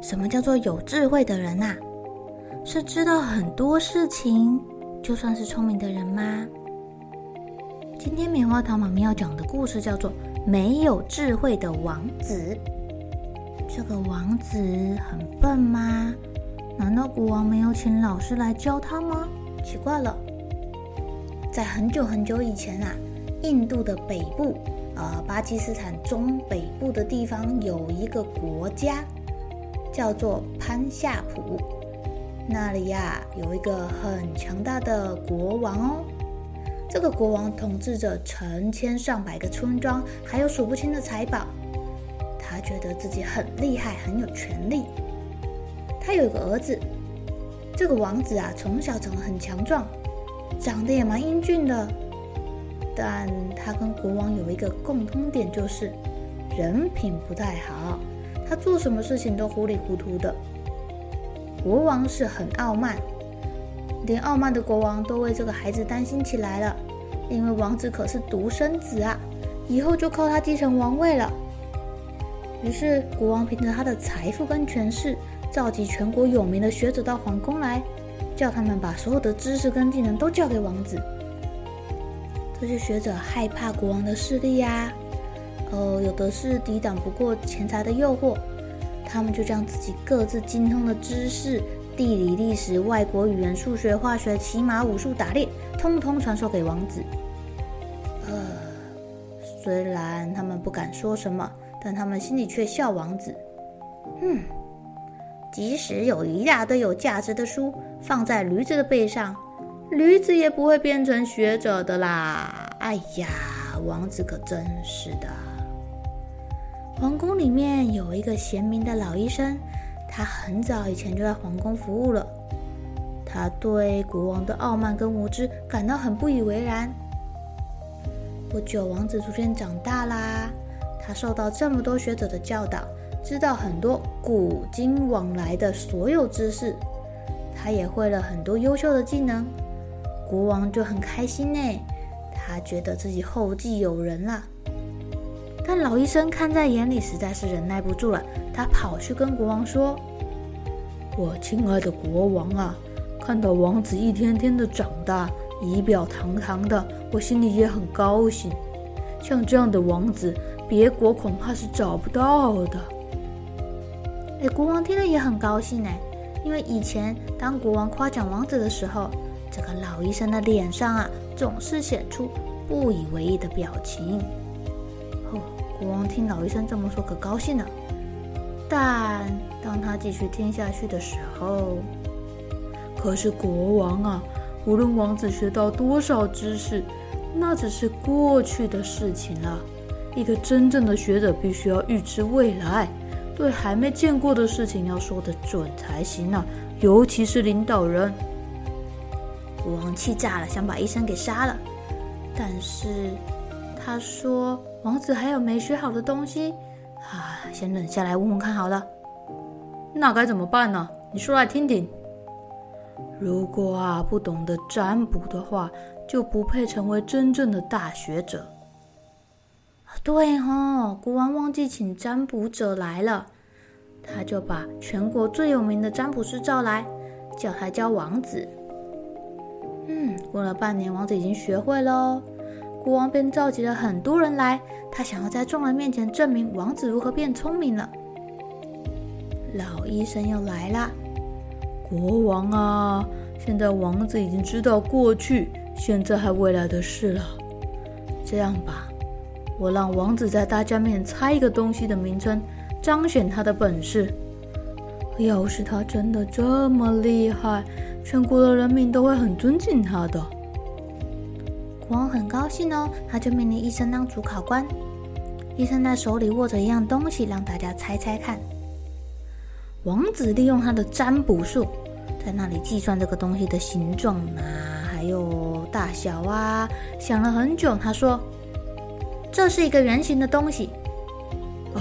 什么叫做有智慧的人呐？是知道很多事情就算是聪明的人吗？今天棉花糖妈咪要讲的故事叫做《没有智慧的王子》。这个王子很笨吗？难道国王没有请老师来教他吗？奇怪了，在很久很久以前啊，印度的北部，呃，巴基斯坦中北部的地方有一个国家。叫做潘夏普，那里呀有一个很强大的国王哦。这个国王统治着成千上百个村庄，还有数不清的财宝。他觉得自己很厉害，很有权力。他有一个儿子，这个王子啊，从小长得很强壮，长得也蛮英俊的。但他跟国王有一个共通点，就是人品不太好。他做什么事情都糊里糊涂的。国王是很傲慢，连傲慢的国王都为这个孩子担心起来了，因为王子可是独生子啊，以后就靠他继承王位了。于是国王凭着他的财富跟权势，召集全国有名的学者到皇宫来，叫他们把所有的知识跟技能都教给王子。这些学者害怕国王的势力呀。呃，有的是抵挡不过钱财的诱惑，他们就将自己各自精通的知识，地理、历史、外国语言、数学、化学、骑马、武术、打猎，通通传授给王子。呃，虽然他们不敢说什么，但他们心里却笑王子。嗯，即使有一大堆有价值的书放在驴子的背上，驴子也不会变成学者的啦。哎呀，王子可真是的。皇宫里面有一个贤明的老医生，他很早以前就在皇宫服务了。他对国王的傲慢跟无知感到很不以为然。不久，王子逐渐长大啦，他受到这么多学者的教导，知道很多古今往来的所有知识。他也会了很多优秀的技能，国王就很开心呢，他觉得自己后继有人了。但老医生看在眼里，实在是忍耐不住了。他跑去跟国王说：“我亲爱的国王啊，看到王子一天天的长大，仪表堂堂的，我心里也很高兴。像这样的王子，别国恐怕是找不到的。”哎，国王听了也很高兴哎，因为以前当国王夸奖王子的时候，这个老医生的脸上啊，总是显出不以为意的表情。国王听老医生这么说，可高兴了。但当他继续听下去的时候，可是国王啊，无论王子学到多少知识，那只是过去的事情了。一个真正的学者必须要预知未来，对还没见过的事情要说得准才行啊，尤其是领导人。国王气炸了，想把医生给杀了，但是他说。王子还有没学好的东西啊，先冷下来问问看好了。那该怎么办呢？你说来听听。如果啊不懂得占卜的话，就不配成为真正的大学者。对哦，国王忘记请占卜者来了，他就把全国最有名的占卜师召来，叫他教王子。嗯，过了半年，王子已经学会喽。国王便召集了很多人来，他想要在众人面前证明王子如何变聪明了。老医生又来了，国王啊，现在王子已经知道过去、现在还未来的事了。这样吧，我让王子在大家面前猜一个东西的名称，彰显他的本事。要是他真的这么厉害，全国的人民都会很尊敬他的。王很高兴哦，他就命令医生当主考官。医生在手里握着一样东西，让大家猜猜看。王子利用他的占卜术，在那里计算这个东西的形状啊，还有大小啊。想了很久，他说：“这是一个圆形的东西。”哦，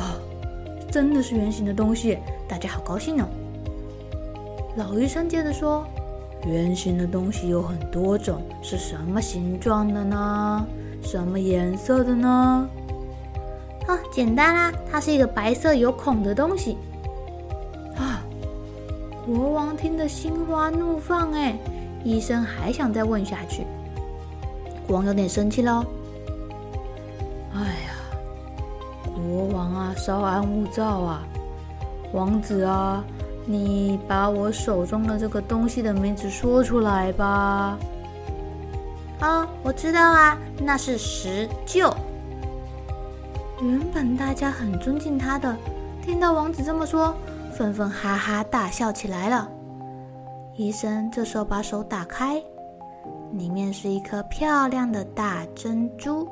真的是圆形的东西，大家好高兴哦。老医生接着说：“圆形的东西有很多种，是什么形状的呢？什么颜色的呢？”哦，简单啦，它是一个白色有孔的东西。啊国王听得心花怒放，哎，医生还想再问下去。国王有点生气喽。哎呀，国王啊，稍安勿躁啊！王子啊，你把我手中的这个东西的名字说出来吧。哦，我知道啊，那是石臼。原本大家很尊敬他的，听到王子这么说。纷纷哈哈大笑起来了。医生这时候把手打开，里面是一颗漂亮的大珍珠。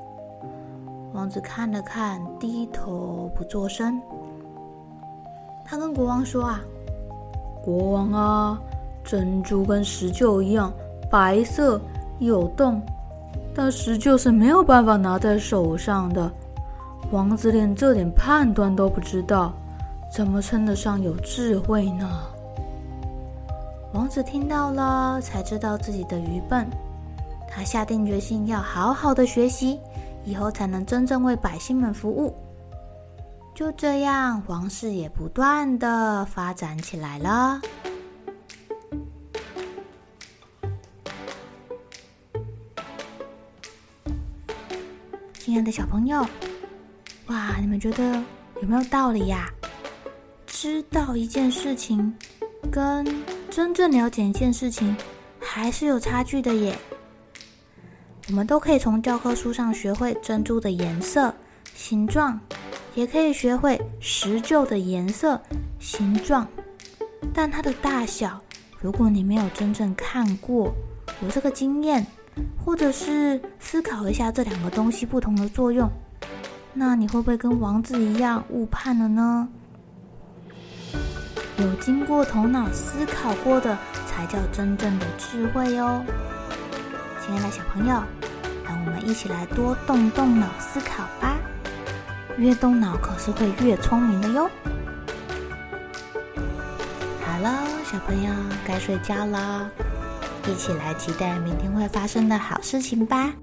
王子看了看，低头不作声。他跟国王说：“啊，国王啊，珍珠跟石臼一样，白色有洞，但石臼是没有办法拿在手上的。王子连这点判断都不知道。”怎么称得上有智慧呢？王子听到了，才知道自己的愚笨。他下定决心要好好的学习，以后才能真正为百姓们服务。就这样，王室也不断的发展起来了。亲爱的小朋友，哇，你们觉得有没有道理呀？知道一件事情，跟真正了解一件事情，还是有差距的耶。我们都可以从教科书上学会珍珠的颜色、形状，也可以学会石臼的颜色、形状，但它的大小，如果你没有真正看过，有这个经验，或者是思考一下这两个东西不同的作用，那你会不会跟王子一样误判了呢？有经过头脑思考过的，才叫真正的智慧哦。亲爱的小朋友，让我们一起来多动动脑思考吧。越动脑可是会越聪明的哟。好了，小朋友该睡觉了，一起来期待明天会发生的好事情吧。